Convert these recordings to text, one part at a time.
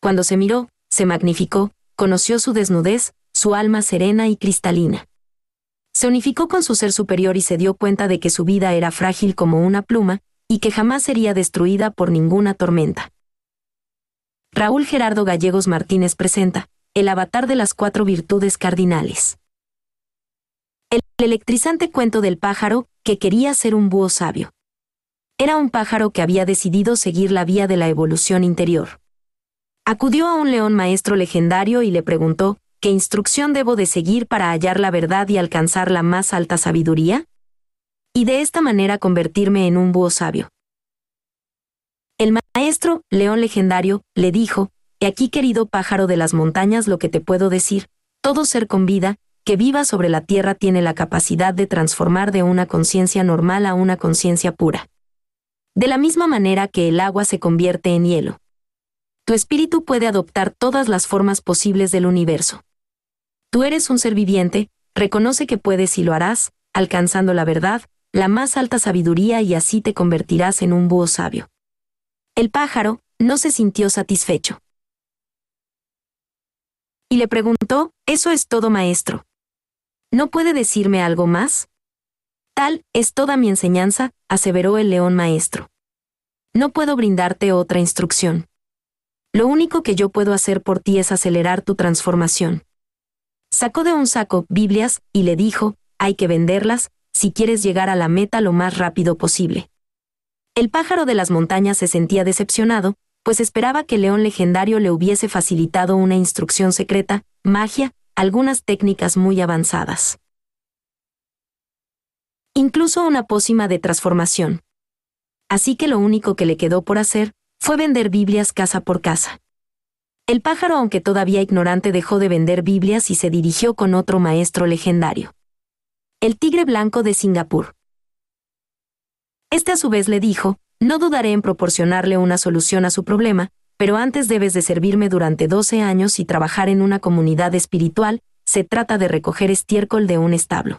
Cuando se miró, se magnificó, conoció su desnudez, su alma serena y cristalina. Se unificó con su ser superior y se dio cuenta de que su vida era frágil como una pluma, y que jamás sería destruida por ninguna tormenta. Raúl Gerardo Gallegos Martínez presenta, El avatar de las cuatro virtudes cardinales. El electrizante cuento del pájaro, que quería ser un búho sabio. Era un pájaro que había decidido seguir la vía de la evolución interior. Acudió a un león maestro legendario y le preguntó, ¿qué instrucción debo de seguir para hallar la verdad y alcanzar la más alta sabiduría? Y de esta manera convertirme en un búho sabio. El maestro, león legendario, le dijo, He aquí querido pájaro de las montañas lo que te puedo decir, todo ser con vida, que viva sobre la tierra tiene la capacidad de transformar de una conciencia normal a una conciencia pura. De la misma manera que el agua se convierte en hielo. Tu espíritu puede adoptar todas las formas posibles del universo. Tú eres un ser viviente, reconoce que puedes y lo harás, alcanzando la verdad, la más alta sabiduría y así te convertirás en un búho sabio. El pájaro no se sintió satisfecho. Y le preguntó, ¿eso es todo maestro? ¿No puede decirme algo más? Tal es toda mi enseñanza, aseveró el león maestro. No puedo brindarte otra instrucción. Lo único que yo puedo hacer por ti es acelerar tu transformación. Sacó de un saco Biblias y le dijo, hay que venderlas, si quieres llegar a la meta lo más rápido posible. El pájaro de las montañas se sentía decepcionado, pues esperaba que león legendario le hubiese facilitado una instrucción secreta, magia, algunas técnicas muy avanzadas. Incluso una pócima de transformación. Así que lo único que le quedó por hacer fue vender Biblias casa por casa. El pájaro, aunque todavía ignorante, dejó de vender Biblias y se dirigió con otro maestro legendario. El tigre blanco de Singapur. Este a su vez le dijo, no dudaré en proporcionarle una solución a su problema, pero antes debes de servirme durante 12 años y trabajar en una comunidad espiritual, se trata de recoger estiércol de un establo.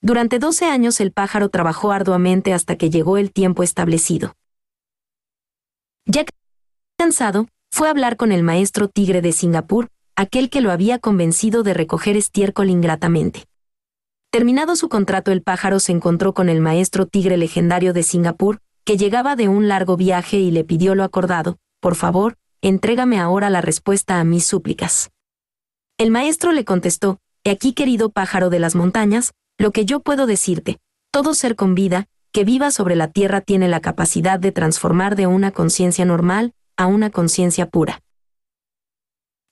Durante 12 años el pájaro trabajó arduamente hasta que llegó el tiempo establecido. Ya cansado, fue a hablar con el maestro tigre de Singapur, aquel que lo había convencido de recoger estiércol ingratamente. Terminado su contrato el pájaro se encontró con el maestro tigre legendario de Singapur, que llegaba de un largo viaje y le pidió lo acordado, por favor, entrégame ahora la respuesta a mis súplicas. El maestro le contestó, He aquí querido pájaro de las montañas, lo que yo puedo decirte, todo ser con vida, que viva sobre la tierra tiene la capacidad de transformar de una conciencia normal, a una conciencia pura.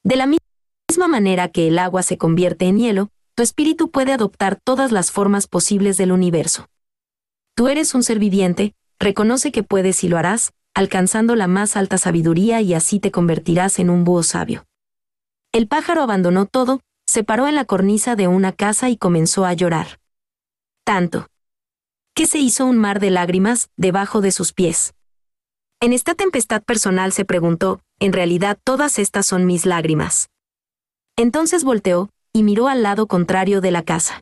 De la misma manera que el agua se convierte en hielo, tu espíritu puede adoptar todas las formas posibles del universo. Tú eres un ser viviente, reconoce que puedes y lo harás, alcanzando la más alta sabiduría y así te convertirás en un búho sabio. El pájaro abandonó todo, se paró en la cornisa de una casa y comenzó a llorar. Tanto. Que se hizo un mar de lágrimas debajo de sus pies. En esta tempestad personal se preguntó, en realidad todas estas son mis lágrimas. Entonces volteó, y miró al lado contrario de la casa.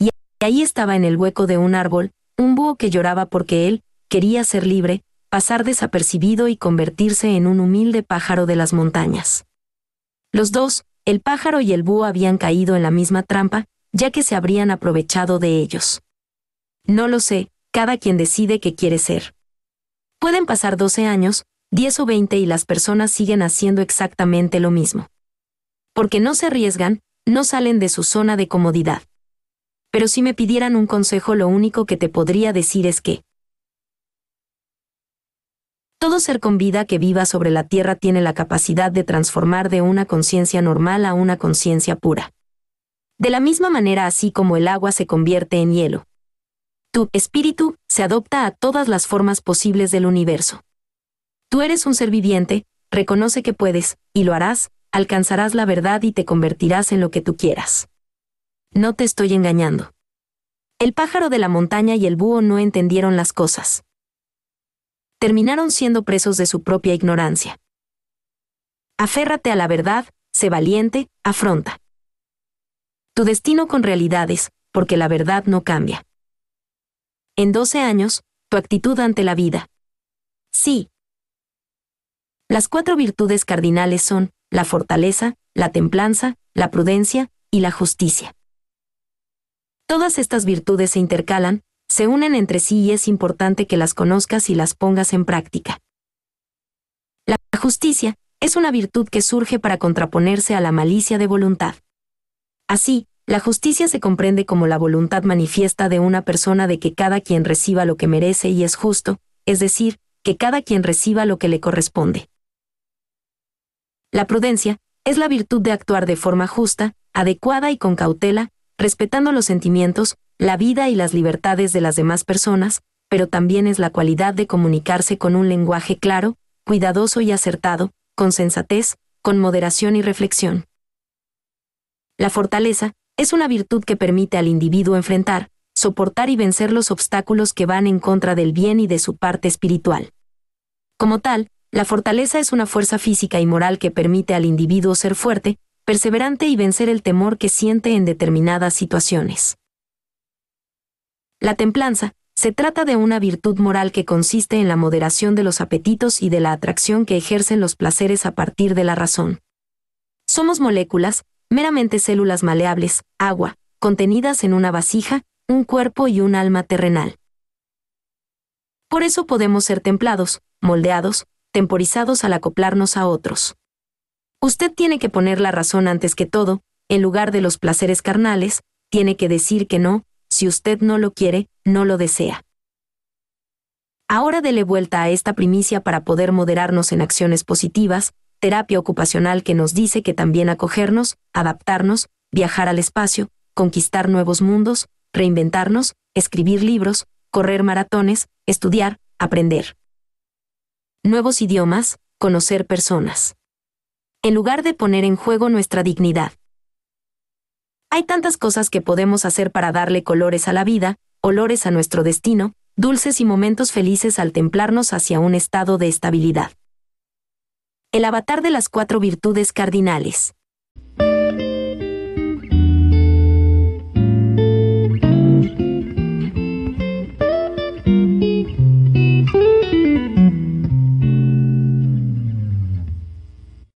Y ahí estaba en el hueco de un árbol, un búho que lloraba porque él, quería ser libre, pasar desapercibido y convertirse en un humilde pájaro de las montañas. Los dos, el pájaro y el búho habían caído en la misma trampa, ya que se habrían aprovechado de ellos. No lo sé, cada quien decide qué quiere ser. Pueden pasar 12 años, 10 o 20 y las personas siguen haciendo exactamente lo mismo. Porque no se arriesgan, no salen de su zona de comodidad. Pero si me pidieran un consejo lo único que te podría decir es que todo ser con vida que viva sobre la Tierra tiene la capacidad de transformar de una conciencia normal a una conciencia pura. De la misma manera así como el agua se convierte en hielo, tu espíritu se adopta a todas las formas posibles del universo. Tú eres un ser viviente, reconoce que puedes, y lo harás, alcanzarás la verdad y te convertirás en lo que tú quieras. No te estoy engañando. El pájaro de la montaña y el búho no entendieron las cosas. Terminaron siendo presos de su propia ignorancia. Aférrate a la verdad, sé valiente, afronta. Tu destino con realidades, porque la verdad no cambia. En 12 años, tu actitud ante la vida. Sí. Las cuatro virtudes cardinales son la fortaleza, la templanza, la prudencia y la justicia. Todas estas virtudes se intercalan, se unen entre sí y es importante que las conozcas y las pongas en práctica. La justicia es una virtud que surge para contraponerse a la malicia de voluntad. Así, la justicia se comprende como la voluntad manifiesta de una persona de que cada quien reciba lo que merece y es justo, es decir, que cada quien reciba lo que le corresponde. La prudencia es la virtud de actuar de forma justa, adecuada y con cautela, respetando los sentimientos, la vida y las libertades de las demás personas, pero también es la cualidad de comunicarse con un lenguaje claro, cuidadoso y acertado, con sensatez, con moderación y reflexión. La fortaleza es una virtud que permite al individuo enfrentar, soportar y vencer los obstáculos que van en contra del bien y de su parte espiritual. Como tal, la fortaleza es una fuerza física y moral que permite al individuo ser fuerte, perseverante y vencer el temor que siente en determinadas situaciones. La templanza, se trata de una virtud moral que consiste en la moderación de los apetitos y de la atracción que ejercen los placeres a partir de la razón. Somos moléculas, meramente células maleables, agua, contenidas en una vasija, un cuerpo y un alma terrenal. Por eso podemos ser templados, moldeados, temporizados al acoplarnos a otros. Usted tiene que poner la razón antes que todo, en lugar de los placeres carnales, tiene que decir que no, si usted no lo quiere, no lo desea. Ahora dele vuelta a esta primicia para poder moderarnos en acciones positivas, terapia ocupacional que nos dice que también acogernos, adaptarnos, viajar al espacio, conquistar nuevos mundos, reinventarnos, escribir libros, correr maratones, estudiar, aprender. Nuevos idiomas, conocer personas. En lugar de poner en juego nuestra dignidad. Hay tantas cosas que podemos hacer para darle colores a la vida, olores a nuestro destino, dulces y momentos felices al templarnos hacia un estado de estabilidad. El avatar de las cuatro virtudes cardinales.